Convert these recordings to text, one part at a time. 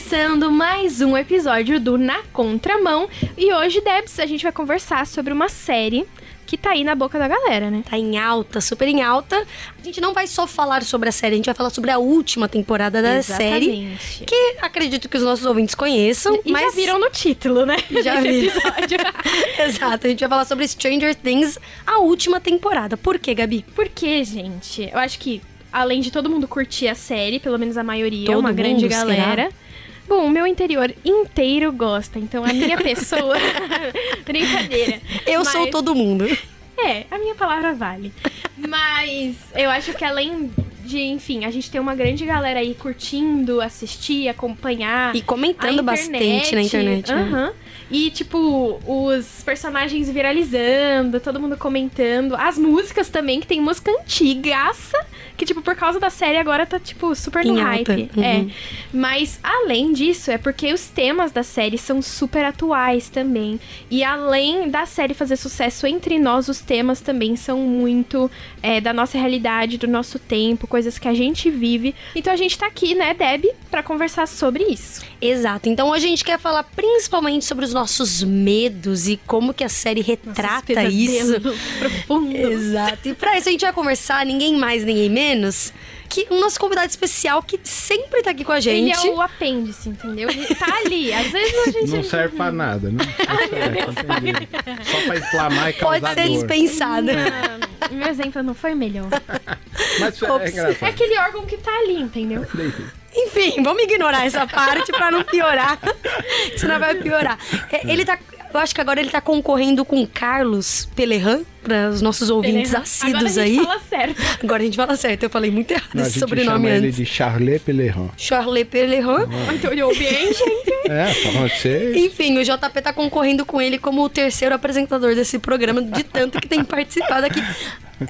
começando mais um episódio do Na Contramão. E hoje, Debs, a gente vai conversar sobre uma série que tá aí na boca da galera, né? Tá em alta, super em alta. A gente não vai só falar sobre a série, a gente vai falar sobre a última temporada da série. Exatamente. Que acredito que os nossos ouvintes conheçam, E mas já viram no título, né? Já viram. episódio. Exato, a gente vai falar sobre Stranger Things, a última temporada. Por quê, Gabi? Por quê, gente? Eu acho que, além de todo mundo curtir a série, pelo menos a maioria, Todo uma grande mundo, será? Bom, o meu interior inteiro gosta, então a minha pessoa. Brincadeira. Eu sou Mas- todo mundo. É, a minha palavra vale. Mas eu acho que além de, enfim, a gente tem uma grande galera aí curtindo, assistir, acompanhar. E comentando a bastante na internet. né? Aham. E, tipo, os personagens viralizando, todo mundo comentando. As músicas também, que tem música antigaça, que, tipo, por causa da série agora tá, tipo, super no Em hype. Uhum. É. Mas, além disso, é porque os temas da série são super atuais também. E além da série fazer sucesso entre nós, os temas também são muito é, da nossa realidade, do nosso tempo, coisas que a gente vive. Então a gente tá aqui, né, Deb, pra conversar sobre isso. Exato. Então hoje a gente quer falar principalmente sobre os nossos medos e como que a série retrata isso. profundos. Exato. E pra isso a gente vai conversar, ninguém mais, ninguém menos, que o nosso convidado especial que sempre tá aqui com a gente. Ele é o apêndice, entendeu? Ele tá ali. Às vezes a gente. Não serve pra nada, né? Não serve, entendi. Só pra inflamar e Pode causar ser dor. dispensado. Ah, meu exemplo não foi melhor. Mas é Ops. É engraçado. aquele órgão que tá ali, entendeu? Enfim, vamos ignorar essa parte pra não piorar. Senão vai piorar. É, Ele tá. Eu acho que agora ele tá concorrendo com Carlos Pelerran, para os nossos ouvintes Beleza? assíduos Agora a aí. gente fala certo. Agora a gente fala certo, eu falei muito errado Não, a esse gente sobrenome chama ele antes. de Charles Peleron. Charles Pelerran. Então olhou bem, gente. É, pra você. Enfim, o JP tá concorrendo com ele como o terceiro apresentador desse programa, de tanto que tem participado aqui.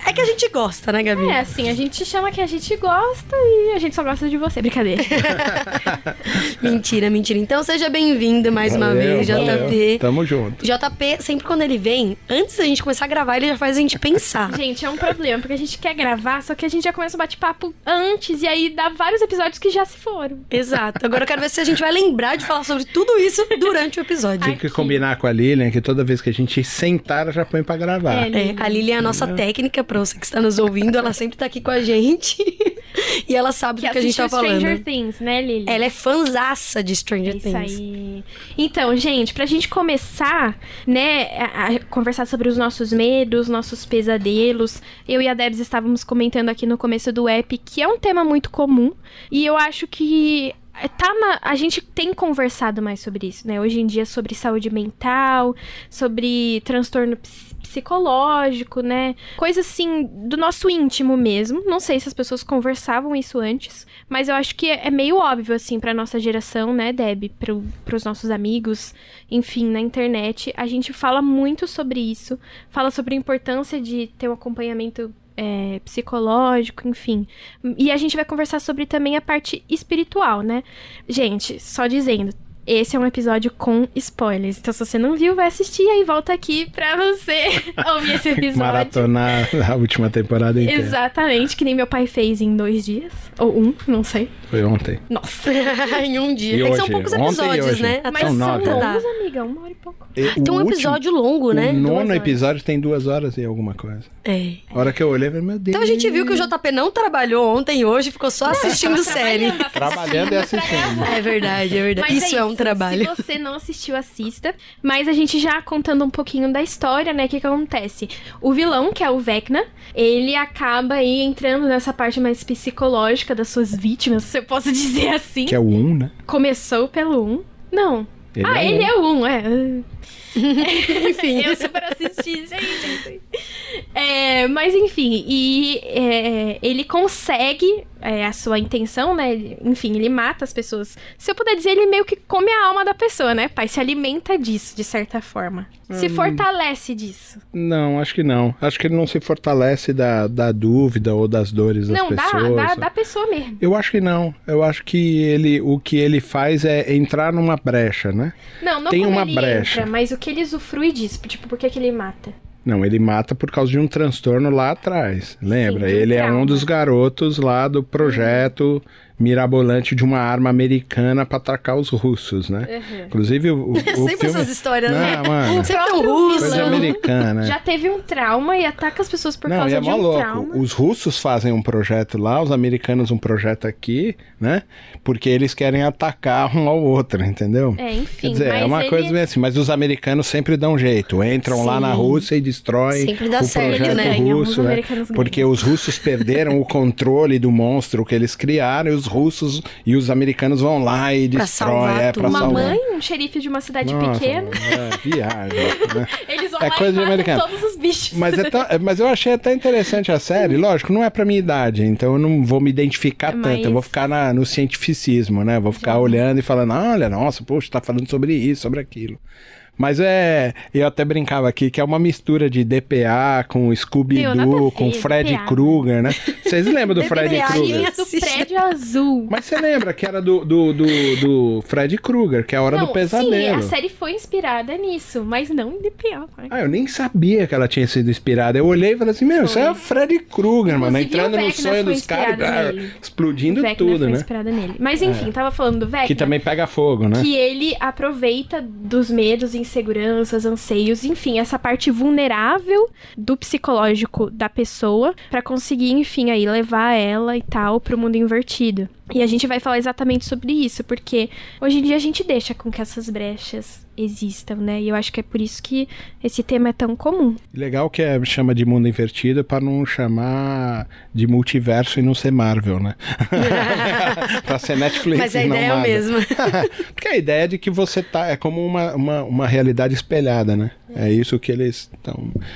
É que a gente gosta, né, Gabi? É assim, a gente chama que a gente gosta e a gente só gosta de você. Brincadeira. Mentira, mentira. Então seja bem-vindo mais uma Valeu, vez, valeu. JP. Tamo junto. JP, sempre quando ele vem, antes da gente começar a gravar, ele já faz a gente pensar. Gente, é um problema, porque a gente quer gravar, só que a gente já começa o bate-papo antes, e aí dá vários episódios que já se foram. Exato. Agora eu quero ver se a gente vai lembrar de falar sobre tudo isso durante o episódio. Tem que Aqui. combinar com a Lilian que toda vez que a gente sentar, ela já põe pra gravar. É, É, a Lili é a nossa técnica, pra você que está nos ouvindo, ela sempre tá aqui com a gente. e ela sabe Que do que a gente tá assistiu Stranger falando. Things, né, Lili? Ela é fanzaça de Stranger Isso Things. aí. Então, gente, pra gente começar, né, a, a conversar sobre os nossos medos, nossos pesadelos, eu e a Debs estávamos comentando aqui no começo do app que é um tema muito comum e eu acho que tá na, a gente tem conversado mais sobre isso, né? Hoje em dia sobre saúde mental, sobre transtorno ps- psicológico, né? Coisa assim do nosso íntimo mesmo. Não sei se as pessoas conversavam isso antes, mas eu acho que é é meio óbvio assim pra nossa geração, né, Deb, pro, pros nossos amigos, enfim, na internet, a gente fala muito sobre isso, fala sobre a importância de ter um acompanhamento é, psicológico, enfim. E a gente vai conversar sobre também a parte espiritual, né? Gente, só dizendo, esse é um episódio com spoilers. Então, se você não viu, vai assistir e aí volta aqui pra você ouvir esse episódio. Maratonar a última temporada inteira. Exatamente, que nem meu pai fez em dois dias. Ou um, não sei. Foi ontem. Nossa. em um dia. E é que são hoje? poucos episódios, hoje? né? Mas São são nove. dá. longos, amiga. Uma hora e pouco. E o Tem um último- episódio longo, né? O nono episódio tem duas horas e alguma coisa. É. A hora que eu olhei, eu falei, meu Deus. Então a gente viu que o JP não trabalhou ontem e hoje, ficou só assistindo série. Trabalhando e assistindo. É verdade, é verdade. Mas isso é, um trabalho. Se você não assistiu, assista. Mas a gente já contando um pouquinho da história, né? O que, que acontece? O vilão, que é o Vecna, ele acaba aí entrando nessa parte mais psicológica das suas vítimas, se eu posso dizer assim. Que é o 1, né? Começou pelo 1. Não. Ele ah, é ele um. é o 1, é. Enfim. Eu super assisti, gente. É, mas enfim, e é, ele consegue é, a sua intenção, né? Ele- Enfim, ele mata as pessoas. Se eu puder dizer, ele meio que come a alma da pessoa, né, pai? Se alimenta disso, de certa forma. Se Hum. fortalece disso. Não, acho que não. Acho que ele não se fortalece da, da dúvida ou das dores das Não, pessoas. dá da pessoa mesmo. Eu acho que não. Eu acho que ele, o que ele faz é entrar numa brecha, né? Não, não Tem como uma ele brecha. entra, mas o que ele usufrui disso. Tipo, por que, que ele mata? Não, ele mata por causa de um transtorno lá atrás. Lembra? Sim, ele é um dos garotos lá do projeto mirabolante de uma arma americana para atacar os russos, né? Uhum. Inclusive o, o, o Sempre filme... essas histórias, né? Não, mano, tem um próprio russo. americana. Já teve um trauma e ataca as pessoas por Não, causa e é de um louco. trauma. Os russos fazem um projeto lá, os americanos um projeto aqui, né? Porque eles querem atacar um ao outro, entendeu? É, enfim. Quer dizer, é uma ele- coisa meio assim, mas os americanos sempre dão jeito. Entram lá Sim. na Rússia e destroem Sempre dá o certo, projeto né? Russo. né? Porque os russos perderam o controle do monstro que eles criaram, e os russos e os americanos vão lá e Pra salvar É, pra Uma salvar. mãe, um xerife de uma cidade Nossa, pequena. É, viagem. né? Eles vão É lá coisa e de americano. todos os bichos. Mas, é tão- mas eu achei até interessante a série. Lógico, não é pra minha idade, então eu não vou me identificar Mas- tanto. Eu vou ficar na- no cientificismo, né? Vou ficar olhando e falando, olha, nossa, poxa, tá falando sobre isso, sobre aquilo. Mas é. Eu até brincava aqui que é uma mistura de DPA com Scooby-Doo, com Fred. Krueger, né? Vocês lembram do Fred Krueger? do prédio azul. Mas você lembra que era do, do, do, do Fred Krueger, que é a hora não, do pesadelo. Sim, a série foi inspirada nisso, mas não em DPA. pai. Ah, eu nem sabia que ela tinha sido inspirada. Eu olhei e falei assim, meu, isso é o Freddy Krueger, mano. Entrando no sonho dos caras, explodindo Vecna tudo, foi né? inspirada nele. Mas enfim, tava falando do Vecna. Que também pega fogo, né? que ele aproveita dos medos, inseguranças, anseios, enfim, essa parte vulnerável do psicológico da pessoa pra conseguir, enfim, aí levar ela e tal pro mundo invertido. E a gente vai falar exatamente sobre isso, porque hoje em dia a gente deixa com que essas brechas existam, né? E eu acho que é por isso que esse tema é tão comum. Legal que é, chama de mundo invertido pra não chamar de multiverso e não ser Marvel, né? pra ser Netflix Mas a não ideia é a mesma. Porque a ideia é de que você tá. É como uma, uma, uma realidade espelhada, né? É isso que eles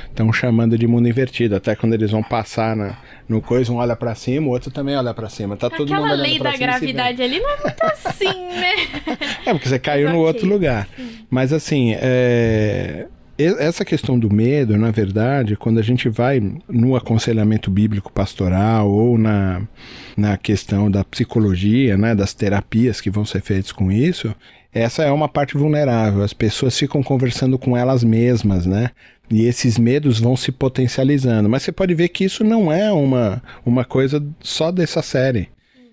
estão chamando de mundo invertido. Até quando eles vão passar na, no coisa, um olha pra cima, o outro também olha pra cima. Tá todo mundo Aquela olhando lei da cima gravidade ali não é muito assim, né? É, porque você caiu Mas no ok, outro lugar. Mas assim, é, essa questão do medo, na verdade, quando a gente vai no aconselhamento bíblico pastoral ou na, na questão da psicologia, né, das terapias que vão ser feitas com isso, essa é uma parte vulnerável. As pessoas ficam conversando com elas mesmas, né? E esses medos vão se potencializando. Mas você pode ver que isso não é uma, uma coisa só dessa série.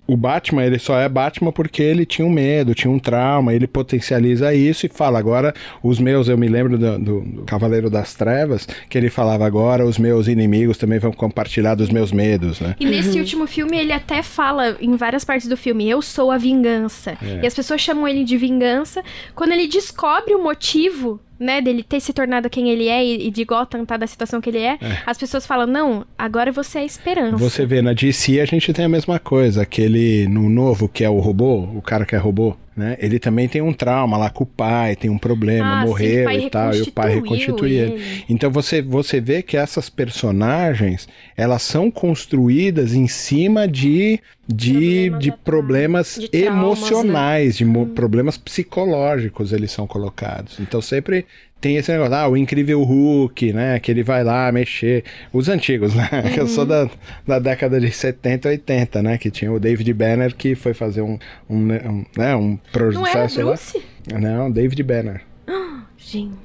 O Batman, ele só é Batman porque ele tinha um medo, tinha um trauma, ele potencializa isso e fala, agora os meus, eu me lembro do, do- do Cavaleiro das Trevas, que ele falava, agora os meus inimigos também vão compartilhar dos meus medos, né? E nesse último filme ele até fala em várias partes do filme, eu sou a vingança. É. E as pessoas chamam ele de vingança. Quando ele descobre o motivo, né, dele ter se tornado quem ele é e e de Gotham tá da situação que ele é, as pessoas falam, não, agora você é a esperança. Você vê, na DC a gente tem a mesma coisa, aquele no novo que é o robô, o cara que é robô, né? Ele também tem um trauma lá com o pai, tem um problema, Ah, sim, morreu pai e tal, e o pai reconstitui ele. ele. Então você, você vê que essas personagens, elas são construídas em cima de, de, Problemas de problemas De traumas, né? emocionais, de mo- problemas psicológicos eles são colocados. Então sempre tem esse negócio, ah, o incrível Hulk, né? Que ele vai lá mexer. Os antigos, né? Que eu sou da, da década de 70, 80, né? Que tinha o David Banner que foi fazer um, um, né, um, né, um Não era processo lá. Bruce? Não, David Banner. Gente.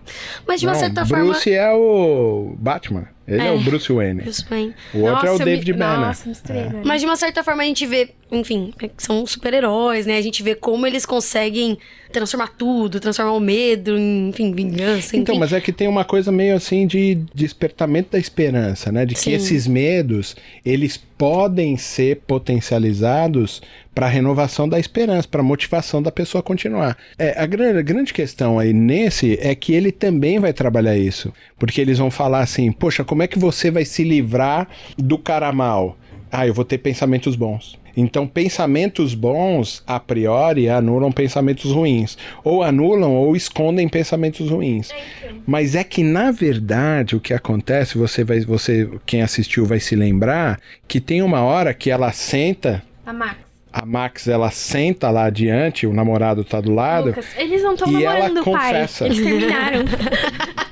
Mas de uma Não, certa Bruce é o Batman. Ele é, É. o Bruce Wayne. forma. Bruce Wayne. O outro Nossa, é o David me... Banner. Nossa, misturei, velho. Mas de uma certa forma a gente vê, enfim, é são super-heróis, né? A gente vê como eles conseguem transformar tudo, transformar o medo em, enfim, vingança, enfim. Então, mas é que tem uma coisa meio assim de despertamento da esperança, né? De que Sim. esses medos, eles podem ser potencializados para renovação da esperança, para motivação da pessoa continuar. É, a, grande, a grande questão aí nesse é que ele também vai trabalhar isso, porque eles vão falar assim: "Poxa, como é que você vai se livrar do cara mal?" Ah, eu vou ter pensamentos bons. Então, pensamentos bons, a priori, anulam pensamentos ruins. Ou anulam ou escondem pensamentos ruins. Mas é que, na verdade, o que acontece, você vai, você, quem assistiu vai se lembrar, que tem uma hora que ela senta, A Max. a Max, ela senta lá adiante, o namorado tá do lado. Lucas, eles não estão e ela namorando, pai. confessa. Eles terminaram.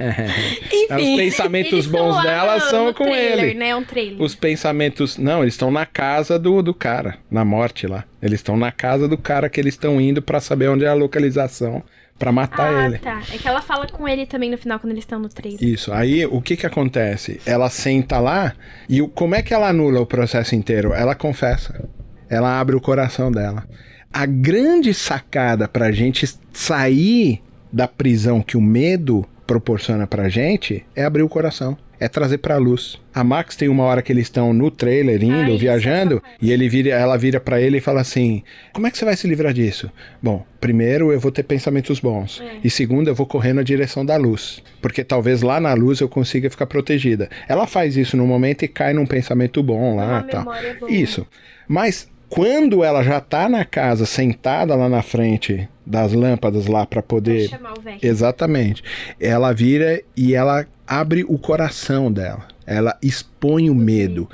Os pensamentos bons dela são com trailer, ele. né? É um trailer. Os pensamentos. Não, eles estão na casa do, do cara, na morte lá. Eles estão na casa do cara que eles estão indo pra saber onde é a localização pra matar ah, ele. tá. É que ela fala com ele também no final, quando eles estão no trailer. Isso. Aí o que que acontece? Ela senta lá e o, como é que ela anula o processo inteiro? Ela confessa. ela abre o coração dela. A grande sacada pra gente sair da prisão que o medo proporciona pra gente é abrir o coração é trazer pra luz. A Max tem uma hora que eles estão no trailer indo, Ai, viajando, e ele vira, ela vira para ele e fala assim: "Como é que você vai se livrar disso?" Bom, primeiro eu vou ter pensamentos bons, é. e segundo eu vou correr na direção da luz, porque talvez lá na luz eu consiga ficar protegida. Ela faz isso no momento e cai num pensamento bom lá, tal. Isso. Mas quando ela já tá na casa, sentada lá na frente das lâmpadas lá para poder. chamar o velho. Exatamente. Ela vira e ela abre o coração dela. Ela expõe o medo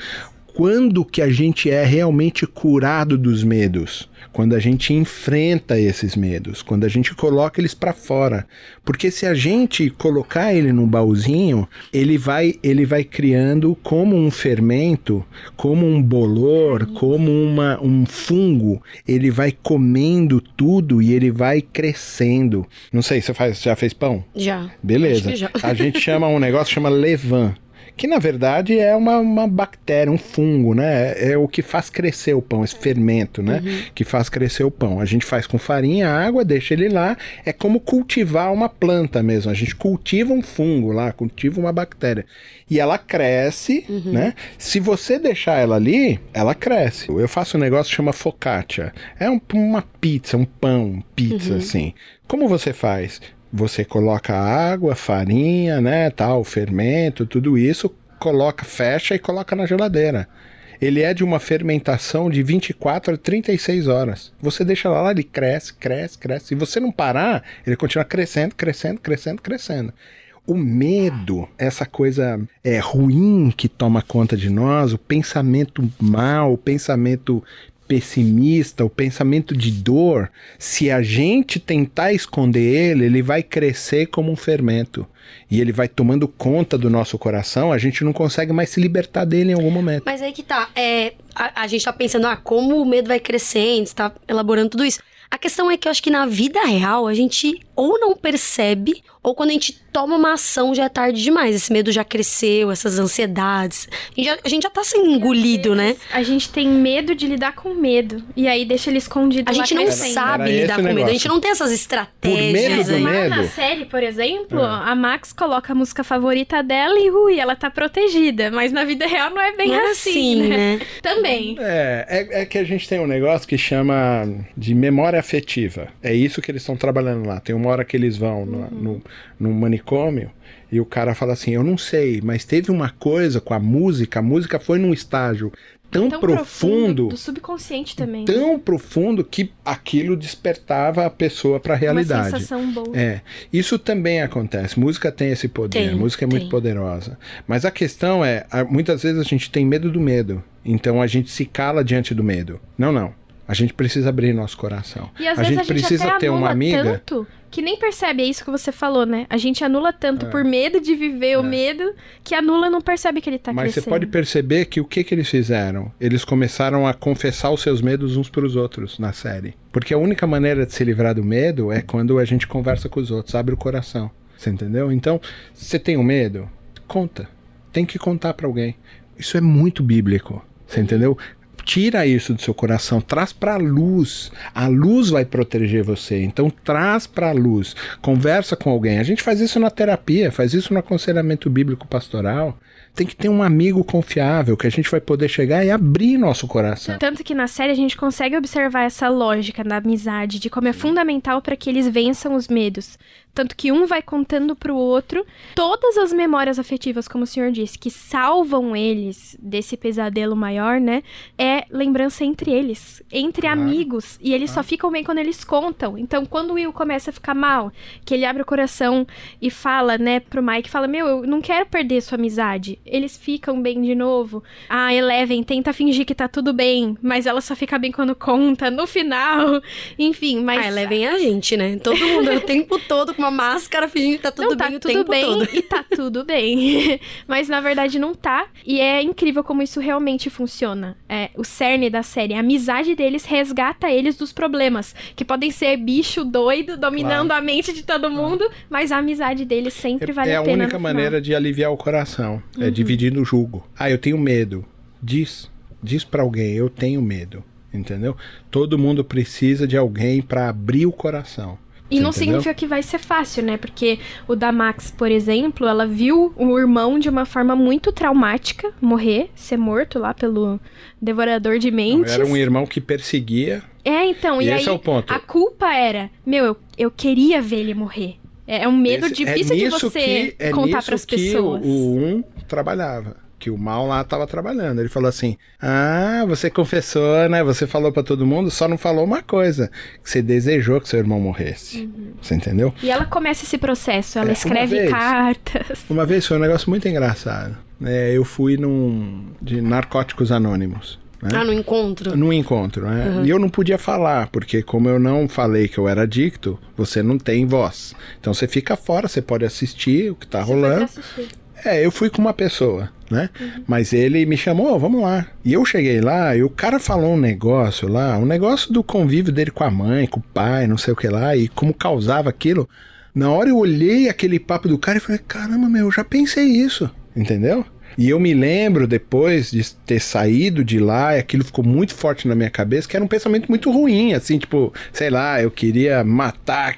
quando que a gente é realmente curado dos medos? Quando a gente enfrenta esses medos, quando a gente coloca eles para fora. Porque se a gente colocar ele num baúzinho, ele vai ele vai criando como um fermento, como um bolor, como uma, um fungo, ele vai comendo tudo e ele vai crescendo. Não sei, você faz, já fez pão? Já. Beleza. Já. A gente chama um negócio chama levain que na verdade é uma, uma bactéria, um fungo, né? É o que faz crescer o pão, esse fermento, né? Uhum. Que faz crescer o pão. A gente faz com farinha, água, deixa ele lá. É como cultivar uma planta mesmo. A gente cultiva um fungo lá, cultiva uma bactéria. E ela cresce, uhum. né? Se você deixar ela ali, ela cresce. Eu faço um negócio que chama focaccia. É um, uma pizza, um pão, pizza, uhum. assim. Como você faz? Você coloca água, farinha, né, tal, fermento, tudo isso, coloca, fecha e coloca na geladeira. Ele é de uma fermentação de 24 a 36 horas. Você deixa lá, ele cresce, cresce, cresce. Se você não parar, ele continua crescendo, crescendo, crescendo, crescendo. O medo, essa coisa é ruim que toma conta de nós, o pensamento mal, o pensamento pessimista, o pensamento de dor, se a gente tentar esconder ele, ele vai crescer como um fermento. E ele vai tomando conta do nosso coração, a gente não consegue mais se libertar dele em algum momento. Mas aí que tá. É, a, a gente tá pensando, ah, como o medo vai crescendo, está elaborando tudo isso. A questão é que eu acho que na vida real a gente ou não percebe, ou quando a gente toma uma ação já é tarde demais. Esse medo já cresceu, essas ansiedades. A gente já, a gente já tá sendo engolido, né? A gente tem medo de lidar com medo. E aí deixa ele escondido. A gente não crescendo. sabe era lidar com medo. A gente não tem essas estratégias. Por medo do medo. na série, por exemplo, é. a Max coloca a música favorita dela e ui, ela tá protegida. Mas na vida real não é bem não é assim, assim, né? né? Também. É, é, é que a gente tem um negócio que chama de memória afetiva. É isso que eles estão trabalhando lá. Tem uma hora que eles vão no, no, no manicômio e o cara fala assim: Eu não sei, mas teve uma coisa com a música, a música foi num estágio tão, tão profundo, profundo, do subconsciente também. Tão né? profundo que aquilo despertava a pessoa para a realidade. Uma sensação boa. É. Isso também acontece. Música tem esse poder. Tem, música é tem. muito poderosa. Mas a questão é, muitas vezes a gente tem medo do medo. Então a gente se cala diante do medo. Não, não. A gente precisa abrir nosso coração. E às a vezes gente, a gente precisa ter uma amiga tanto que nem percebe, é isso que você falou, né? A gente anula tanto é. por medo de viver é. o medo que anula não percebe que ele tá Mas crescendo. Mas você pode perceber que o que que eles fizeram? Eles começaram a confessar os seus medos uns para os outros na série. Porque a única maneira de se livrar do medo é quando a gente conversa com os outros, abre o coração. Você entendeu? Então, você tem um medo? Conta. Tem que contar para alguém. Isso é muito bíblico. Você entendeu? Tira isso do seu coração, traz para a luz. A luz vai proteger você. Então traz para a luz. Conversa com alguém. A gente faz isso na terapia, faz isso no aconselhamento bíblico pastoral tem que ter um amigo confiável que a gente vai poder chegar e abrir nosso coração. Tanto que na série a gente consegue observar essa lógica da amizade, de como é fundamental para que eles vençam os medos. Tanto que um vai contando pro outro todas as memórias afetivas, como o senhor disse, que salvam eles desse pesadelo maior, né? É lembrança entre eles, entre claro. amigos. E eles só ficam bem quando eles contam. Então, quando o Will começa a ficar mal, que ele abre o coração e fala, né, pro Mike, fala: Meu, eu não quero perder sua amizade eles ficam bem de novo. A Eleven tenta fingir que tá tudo bem, mas ela só fica bem quando conta no final. Enfim, mas. A Eleven é a gente, né? Todo mundo o tempo todo com uma máscara fingindo que tá tudo não, tá bem tudo o tempo bem, todo. E tá tudo bem. mas na verdade não tá. E é incrível como isso realmente funciona. É, o cerne da série, a amizade deles resgata eles dos problemas, que podem ser bicho doido dominando claro. a mente de todo mundo, claro. mas a amizade deles sempre é, vale é a pena. É a única maneira de aliviar o coração. É uhum. dividindo o jugo. Ah, eu tenho medo. Diz. Diz para alguém, eu tenho medo. entendeu? Todo mundo precisa de alguém para abrir o coração. E não entendeu? significa que vai ser fácil, né? Porque o da Max, por exemplo, ela viu o irmão de uma forma muito traumática morrer, ser morto lá pelo devorador de mentes. Não, era um irmão que perseguia. É, então, e, e esse aí é o ponto. a culpa era, meu, eu, eu queria ver ele morrer. É, é um medo esse, é difícil é de você que, é contar para as pessoas. O, o um trabalhava que o mal lá estava trabalhando. Ele falou assim: Ah, você confessou, né? Você falou para todo mundo, só não falou uma coisa: que você desejou que seu irmão morresse. Uhum. Você entendeu? E ela começa esse processo, ela é, escreve vez, cartas. Uma vez foi um negócio muito engraçado. É, eu fui num. de Narcóticos Anônimos. Né? Ah, no encontro? No encontro, né? Uhum. E eu não podia falar, porque como eu não falei que eu era adicto, você não tem voz. Então você fica fora, você pode assistir o que tá você rolando. É, eu fui com uma pessoa, né? Uhum. Mas ele me chamou, vamos lá. E eu cheguei lá e o cara falou um negócio lá, um negócio do convívio dele com a mãe, com o pai, não sei o que lá, e como causava aquilo. Na hora eu olhei aquele papo do cara e falei, caramba, meu, eu já pensei isso, entendeu? E eu me lembro depois de ter saído de lá, e aquilo ficou muito forte na minha cabeça, que era um pensamento muito ruim, assim, tipo, sei lá, eu queria matar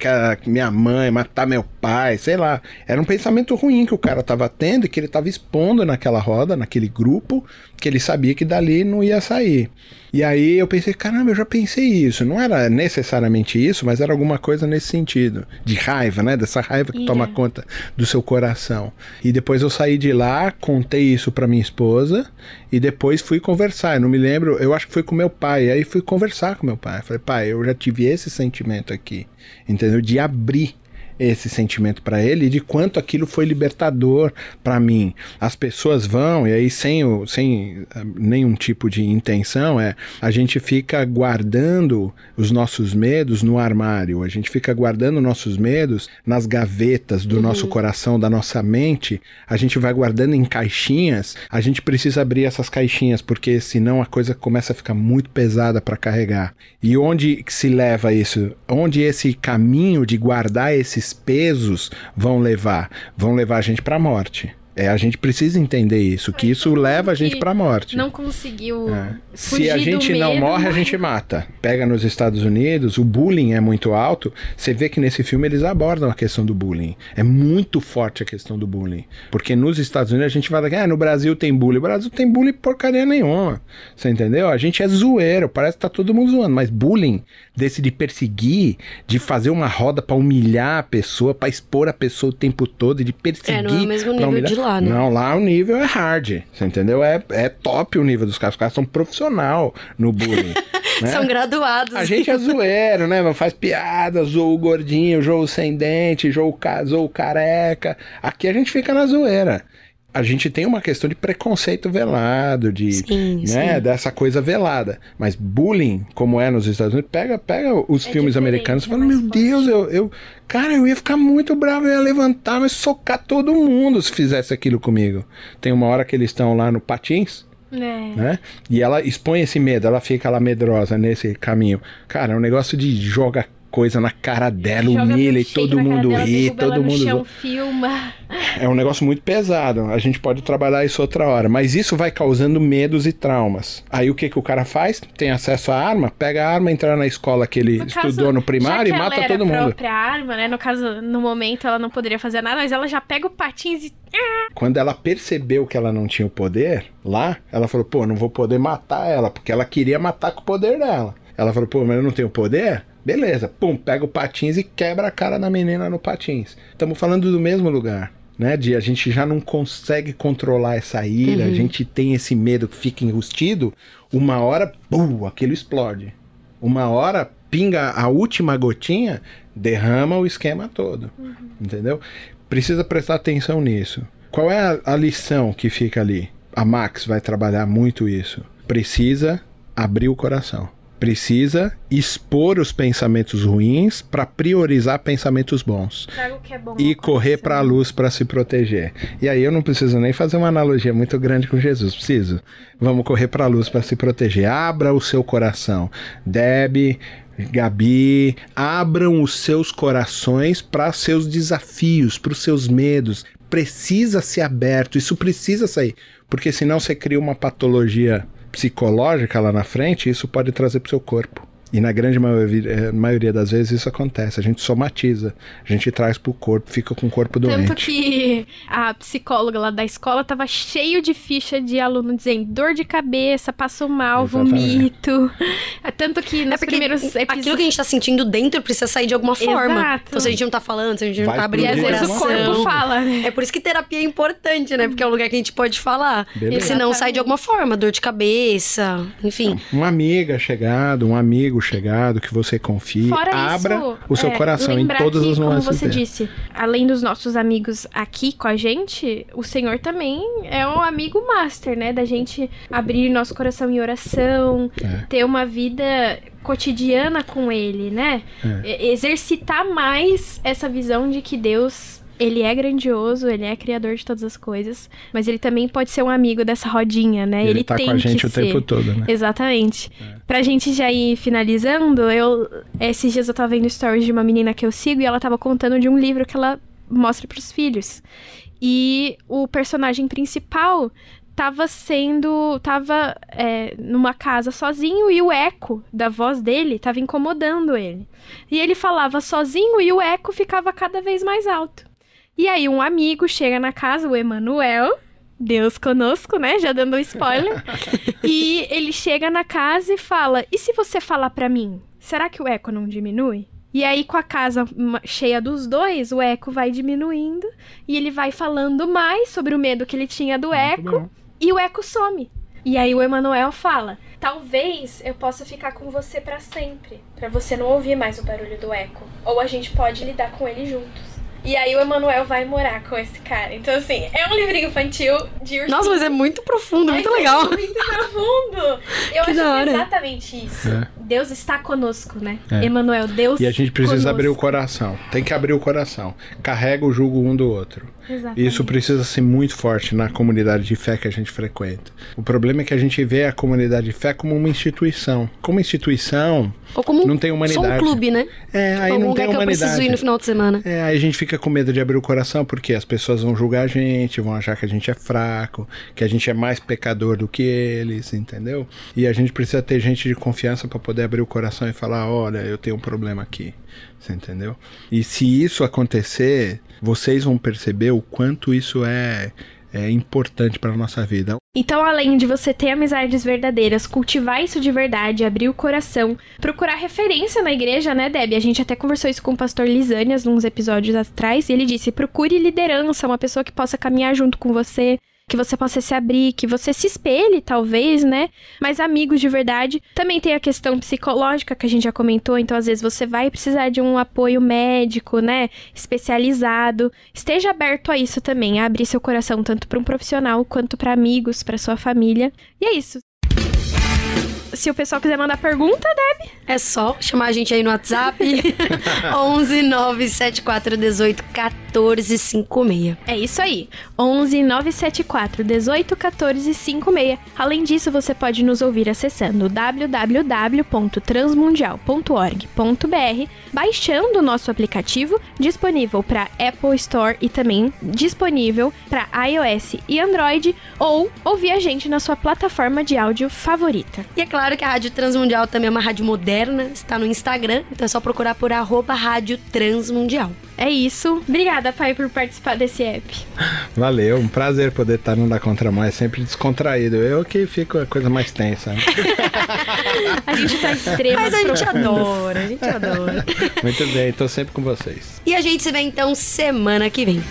minha mãe, matar meu pai, sei lá. Era um pensamento ruim que o cara tava tendo e que ele tava expondo naquela roda, naquele grupo, que ele sabia que dali não ia sair. E aí eu pensei, caramba, eu já pensei isso. Não era necessariamente isso, mas era alguma coisa nesse sentido. De raiva, né? Dessa raiva que yeah. toma conta do seu coração. E depois eu saí de lá, contei isso para minha esposa e depois fui conversar. Eu não me lembro, eu acho que foi com meu pai. Aí fui conversar com meu pai. Falei, pai, eu já tive esse sentimento aqui, entendeu? De abrir esse sentimento para ele e de quanto aquilo foi libertador para mim. As pessoas vão, e aí sem, o, sem eh, nenhum tipo de intenção, é a gente fica guardando os nossos medos no armário, a gente fica guardando nossos medos nas gavetas do uhum. nosso coração, da nossa mente, a gente vai guardando em caixinhas, a gente precisa abrir essas caixinhas, porque senão a coisa começa a ficar muito pesada para carregar. E onde se leva isso? Onde esse caminho de guardar esses pesos vão levar? Vão levar a gente para a morte. É, a gente precisa entender isso, que isso leva a gente para a morte. Não conseguiu. É. Se a gente não morre, a gente mata. Pega nos Estados Unidos, o bullying é muito alto. Você vê que nesse filme eles abordam a questão do bullying. É muito forte a questão do bullying. Porque nos Estados Unidos a gente fala que ah, no Brasil tem bullying. No Brasil tem bullying porcaria nenhuma. Você entendeu? A gente é zoeiro, parece que tá todo mundo zoando. Mas bullying, desse de perseguir, de fazer uma roda para humilhar a pessoa, para expor a pessoa o tempo todo, de perseguir. É, não é o mesmo nível de lá lá, né? Não, lá o nível é hard, você entendeu? É, é top o nível dos caras. Os caras são profissional no bullying. né? São graduados. A gente é zoeiro, né? Faz piada, zoa o gordinho, zoa o sem dente, zoa o, zoa o careca. Aqui a gente fica na zoeira a gente tem uma questão de preconceito velado, de sim, né, sim. dessa coisa velada. Mas bullying, como é nos Estados Unidos, pega, pega os é filmes americanos e fala, é meu forte. Deus, eu, eu. Cara, eu ia ficar muito bravo, eu ia levantar, mas socar todo mundo se fizesse aquilo comigo. Tem uma hora que eles estão lá no patins. É. Né? E ela expõe esse medo, ela fica lá medrosa nesse caminho. Cara, é um negócio de joga coisa na cara dela, humilha e todo mundo ri, todo mundo. Chão, filma. É um negócio muito pesado. A gente pode trabalhar isso outra hora, mas isso vai causando medos e traumas. Aí o que que o cara faz? Tem acesso à arma, pega a arma, entra na escola que ele no estudou caso, no primário e mata todo mundo. A própria arma, né? No caso, no momento ela não poderia fazer nada, mas ela já pega o patins e quando ela percebeu que ela não tinha o poder lá, ela falou: "Pô, não vou poder matar ela", porque ela queria matar com o poder dela. Ela falou: "Pô, mas eu não tenho poder?" Beleza, pum, pega o patins e quebra a cara da menina no patins. Estamos falando do mesmo lugar. Né, de a gente já não consegue controlar essa ira, uhum. a gente tem esse medo que fica enrustido, uma hora, pum, aquilo explode. Uma hora, pinga a última gotinha, derrama o esquema todo. Uhum. Entendeu? Precisa prestar atenção nisso. Qual é a, a lição que fica ali? A Max vai trabalhar muito isso. Precisa abrir o coração precisa expor os pensamentos ruins para priorizar pensamentos bons é bom e correr para a luz para se proteger. E aí eu não preciso nem fazer uma analogia muito grande com Jesus, preciso. Vamos correr para a luz para se proteger. Abra o seu coração. Deb, Gabi, abram os seus corações para seus desafios, para os seus medos. Precisa ser aberto, isso precisa sair, porque senão você cria uma patologia psicológica lá na frente, isso pode trazer para o seu corpo. E na grande maioria, maioria, das vezes isso acontece. A gente somatiza, a gente traz pro corpo, fica com o corpo doente. Tanto que a psicóloga lá da escola tava cheio de ficha de aluno dizendo dor de cabeça, passo mal, Exatamente. vomito. Tanto que nos é primeiros episódios... Aquilo que a gente tá sentindo dentro precisa sair de alguma forma. Exato. Então se a gente não tá falando, se a gente não tá abrindo o coração... o corpo fala, né? É por isso que terapia é importante, né? Porque é um lugar que a gente pode falar. Beleza. Senão sai de alguma forma, dor de cabeça, enfim. Uma amiga chegada, um amigo amigo chegado, que você confie. Fora abra isso, o seu é, coração em todas que, as nuances. Como você disse, além dos nossos amigos aqui com a gente, o Senhor também é um amigo master, né? Da gente abrir nosso coração em oração, é. ter uma vida cotidiana com Ele, né? É. Exercitar mais essa visão de que Deus ele é grandioso, ele é criador de todas as coisas, mas ele também pode ser um amigo dessa rodinha, né? Ele, ele tá com a gente o ser. tempo todo, né? Exatamente. É. Pra gente já ir finalizando, eu esses dias eu tava vendo stories de uma menina que eu sigo e ela tava contando de um livro que ela mostra para os filhos. E o personagem principal tava sendo. tava é, numa casa sozinho e o eco da voz dele tava incomodando ele. E ele falava sozinho e o eco ficava cada vez mais alto. E aí um amigo chega na casa, o Emanuel, Deus conosco, né? Já dando um spoiler. e ele chega na casa e fala: "E se você falar para mim, será que o eco não diminui?" E aí, com a casa cheia dos dois, o eco vai diminuindo e ele vai falando mais sobre o medo que ele tinha do eco e o eco some. E aí o Emanuel fala: "Talvez eu possa ficar com você para sempre, para você não ouvir mais o barulho do eco, ou a gente pode lidar com ele juntos." E aí o Emanuel vai morar com esse cara. Então, assim, é um livrinho infantil de ursinho. Nossa, mas é muito profundo, muito legal. É muito profundo. Eu que acho que é exatamente isso. É. Deus está conosco, né? É. Emanuel, Deus E a gente precisa conosco. abrir o coração. Tem que abrir o coração. Carrega o jugo um do outro. Exatamente. Isso precisa ser muito forte na comunidade de fé que a gente frequenta. O problema é que a gente vê a comunidade de fé como uma instituição. Como instituição, Ou como não tem humanidade. Só um clube, né? É, aí não tem humanidade. Que eu preciso ir no final de semana. É, aí a gente fica com medo de abrir o coração porque as pessoas vão julgar a gente, vão achar que a gente é fraco, que a gente é mais pecador do que eles, entendeu? E a gente precisa ter gente de confiança para poder abrir o coração e falar: olha, eu tenho um problema aqui. Você entendeu? E se isso acontecer, vocês vão perceber o quanto isso é é importante para nossa vida. Então, além de você ter amizades verdadeiras, cultivar isso de verdade, abrir o coração, procurar referência na igreja, né, Deb? A gente até conversou isso com o pastor Lisânias nos episódios atrás, e ele disse: procure liderança, uma pessoa que possa caminhar junto com você, que você possa se abrir, que você se espelhe, talvez, né? Mas amigos de verdade. Também tem a questão psicológica que a gente já comentou, então às vezes você vai precisar de um apoio médico, né? Especializado. Esteja aberto a isso também, a abrir seu coração tanto para um profissional quanto para amigos, para sua família. E é isso se o pessoal quiser mandar pergunta, Deb? É só chamar a gente aí no WhatsApp. 11 974 18 14 56. É isso aí. 11 974 18 14 56. Além disso, você pode nos ouvir acessando www.transmundial.org.br, baixando o nosso aplicativo disponível para Apple Store e também disponível para iOS e Android, ou ouvir a gente na sua plataforma de áudio favorita. E é claro Claro que a Rádio Transmundial também é uma rádio moderna, está no Instagram, então é só procurar por arroba Rádio Transmundial. É isso. Obrigada, pai, por participar desse app. Valeu, um prazer poder estar no Da Contramão, é sempre descontraído. Eu que fico a coisa mais tensa. Né? a gente tá extremo. Mas a gente adora, a gente adora. Muito bem, tô sempre com vocês. E a gente se vê então semana que vem.